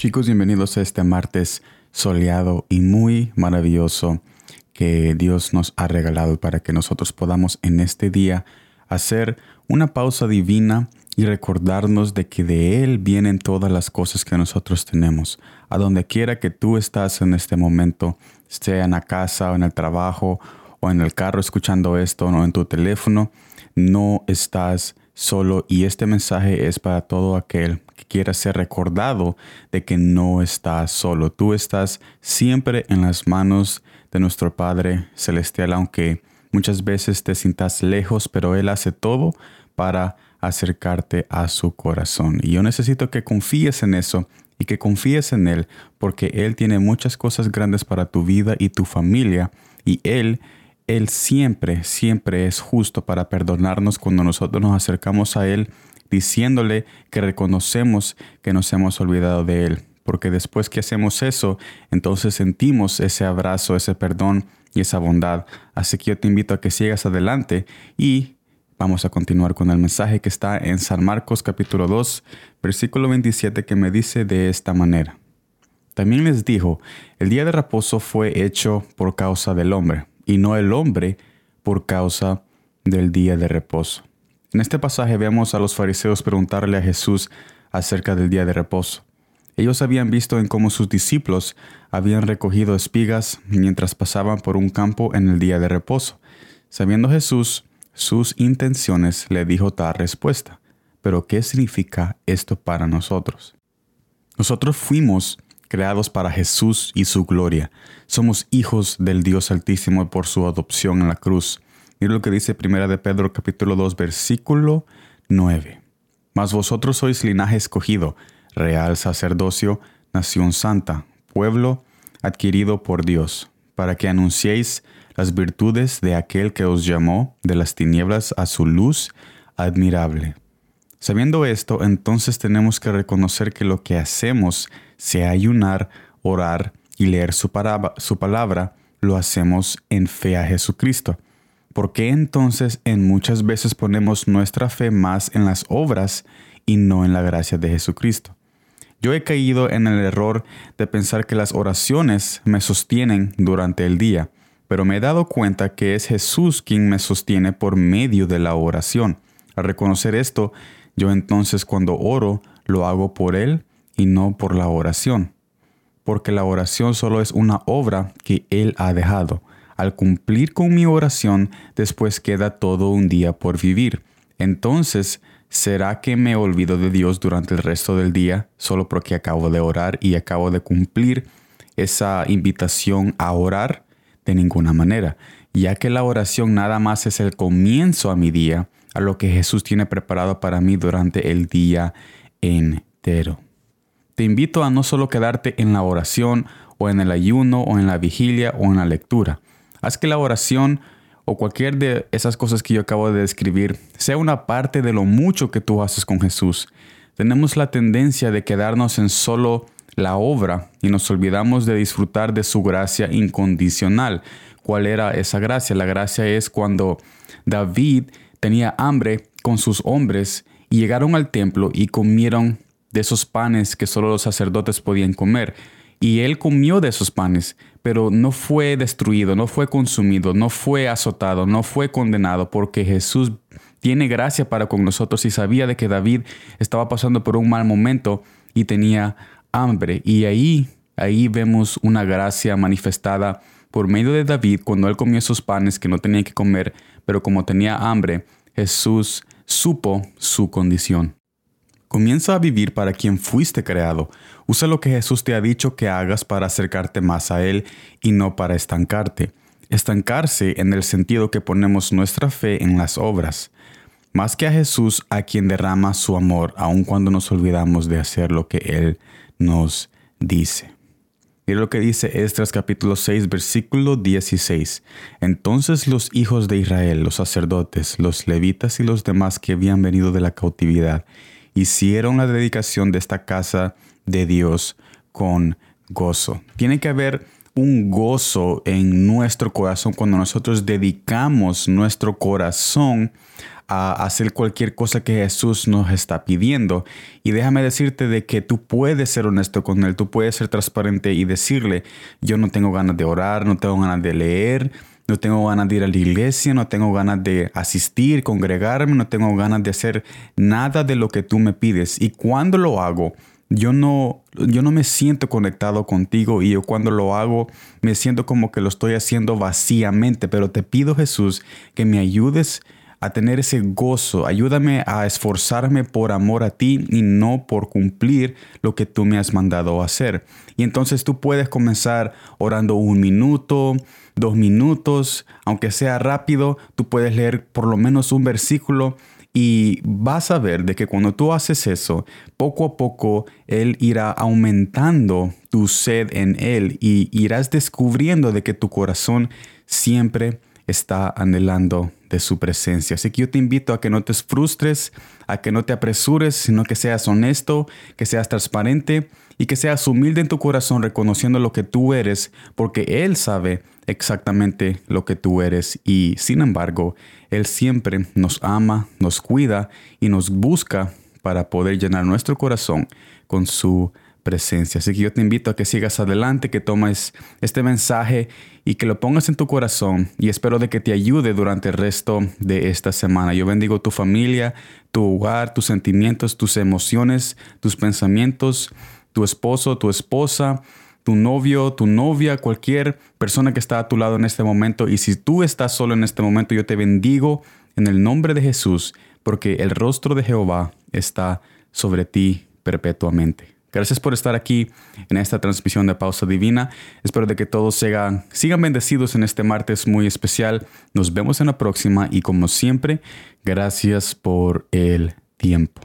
Chicos, bienvenidos a este martes soleado y muy maravilloso que Dios nos ha regalado para que nosotros podamos en este día hacer una pausa divina y recordarnos de que de Él vienen todas las cosas que nosotros tenemos. A donde quiera que tú estás en este momento, sea en la casa o en el trabajo o en el carro escuchando esto o en tu teléfono, no estás solo y este mensaje es para todo aquel que quiera ser recordado de que no estás solo. Tú estás siempre en las manos de nuestro Padre Celestial, aunque muchas veces te sientas lejos, pero Él hace todo para acercarte a su corazón. Y yo necesito que confíes en eso y que confíes en Él, porque Él tiene muchas cosas grandes para tu vida y tu familia, y Él él siempre, siempre es justo para perdonarnos cuando nosotros nos acercamos a Él diciéndole que reconocemos que nos hemos olvidado de Él. Porque después que hacemos eso, entonces sentimos ese abrazo, ese perdón y esa bondad. Así que yo te invito a que sigas adelante y vamos a continuar con el mensaje que está en San Marcos capítulo 2, versículo 27 que me dice de esta manera. También les dijo, el día de reposo fue hecho por causa del hombre y no el hombre por causa del día de reposo. En este pasaje vemos a los fariseos preguntarle a Jesús acerca del día de reposo. Ellos habían visto en cómo sus discípulos habían recogido espigas mientras pasaban por un campo en el día de reposo. Sabiendo Jesús sus intenciones, le dijo tal respuesta. Pero ¿qué significa esto para nosotros? Nosotros fuimos creados para Jesús y su gloria. Somos hijos del Dios Altísimo por su adopción en la cruz. Mira lo que dice 1 de Pedro capítulo 2 versículo 9. Mas vosotros sois linaje escogido, real sacerdocio, nación santa, pueblo adquirido por Dios, para que anunciéis las virtudes de aquel que os llamó de las tinieblas a su luz admirable. Sabiendo esto, entonces tenemos que reconocer que lo que hacemos, sea ayunar, orar y leer su, palabra, lo hacemos en fe a Jesucristo. ¿Por qué entonces en muchas veces ponemos nuestra fe más en las obras y no en la gracia de Jesucristo? Yo he caído en el error de pensar que las oraciones me sostienen durante el día, pero me he dado cuenta que es Jesús quien me sostiene por medio de la oración. Al reconocer esto, yo entonces cuando oro lo hago por Él y no por la oración, porque la oración solo es una obra que Él ha dejado. Al cumplir con mi oración, después queda todo un día por vivir. Entonces, ¿será que me olvido de Dios durante el resto del día solo porque acabo de orar y acabo de cumplir esa invitación a orar? De ninguna manera, ya que la oración nada más es el comienzo a mi día, a lo que Jesús tiene preparado para mí durante el día entero. Te invito a no solo quedarte en la oración o en el ayuno o en la vigilia o en la lectura. Haz que la oración o cualquier de esas cosas que yo acabo de describir sea una parte de lo mucho que tú haces con Jesús. Tenemos la tendencia de quedarnos en solo la obra y nos olvidamos de disfrutar de su gracia incondicional. ¿Cuál era esa gracia? La gracia es cuando David tenía hambre con sus hombres y llegaron al templo y comieron de esos panes que solo los sacerdotes podían comer. Y él comió de esos panes, pero no fue destruido, no fue consumido, no fue azotado, no fue condenado, porque Jesús tiene gracia para con nosotros y sabía de que David estaba pasando por un mal momento y tenía hambre. Y ahí, ahí vemos una gracia manifestada por medio de David cuando él comió esos panes que no tenía que comer, pero como tenía hambre, Jesús supo su condición. Comienza a vivir para quien fuiste creado. Usa lo que Jesús te ha dicho que hagas para acercarte más a Él y no para estancarte. Estancarse en el sentido que ponemos nuestra fe en las obras, más que a Jesús a quien derrama su amor aun cuando nos olvidamos de hacer lo que Él nos dice. Mira lo que dice Esdras capítulo 6 versículo 16. Entonces los hijos de Israel, los sacerdotes, los levitas y los demás que habían venido de la cautividad, hicieron la dedicación de esta casa de Dios con gozo. Tiene que haber un gozo en nuestro corazón cuando nosotros dedicamos nuestro corazón a hacer cualquier cosa que Jesús nos está pidiendo. Y déjame decirte de que tú puedes ser honesto con Él, tú puedes ser transparente y decirle, yo no tengo ganas de orar, no tengo ganas de leer, no tengo ganas de ir a la iglesia, no tengo ganas de asistir, congregarme, no tengo ganas de hacer nada de lo que tú me pides. Y cuando lo hago, yo no, yo no me siento conectado contigo y yo cuando lo hago me siento como que lo estoy haciendo vacíamente, pero te pido Jesús que me ayudes a tener ese gozo, ayúdame a esforzarme por amor a ti y no por cumplir lo que tú me has mandado hacer. Y entonces tú puedes comenzar orando un minuto, dos minutos, aunque sea rápido, tú puedes leer por lo menos un versículo y vas a ver de que cuando tú haces eso, poco a poco Él irá aumentando tu sed en Él y irás descubriendo de que tu corazón siempre está anhelando de su presencia. Así que yo te invito a que no te frustres, a que no te apresures, sino que seas honesto, que seas transparente y que seas humilde en tu corazón reconociendo lo que tú eres, porque Él sabe exactamente lo que tú eres y sin embargo, Él siempre nos ama, nos cuida y nos busca para poder llenar nuestro corazón con su presencia. Así que yo te invito a que sigas adelante, que tomes este mensaje y que lo pongas en tu corazón y espero de que te ayude durante el resto de esta semana. Yo bendigo tu familia, tu hogar, tus sentimientos, tus emociones, tus pensamientos tu esposo, tu esposa, tu novio, tu novia, cualquier persona que está a tu lado en este momento. Y si tú estás solo en este momento, yo te bendigo en el nombre de Jesús, porque el rostro de Jehová está sobre ti perpetuamente. Gracias por estar aquí en esta transmisión de Pausa Divina. Espero de que todos sigan, sigan bendecidos en este martes muy especial. Nos vemos en la próxima y como siempre, gracias por el tiempo.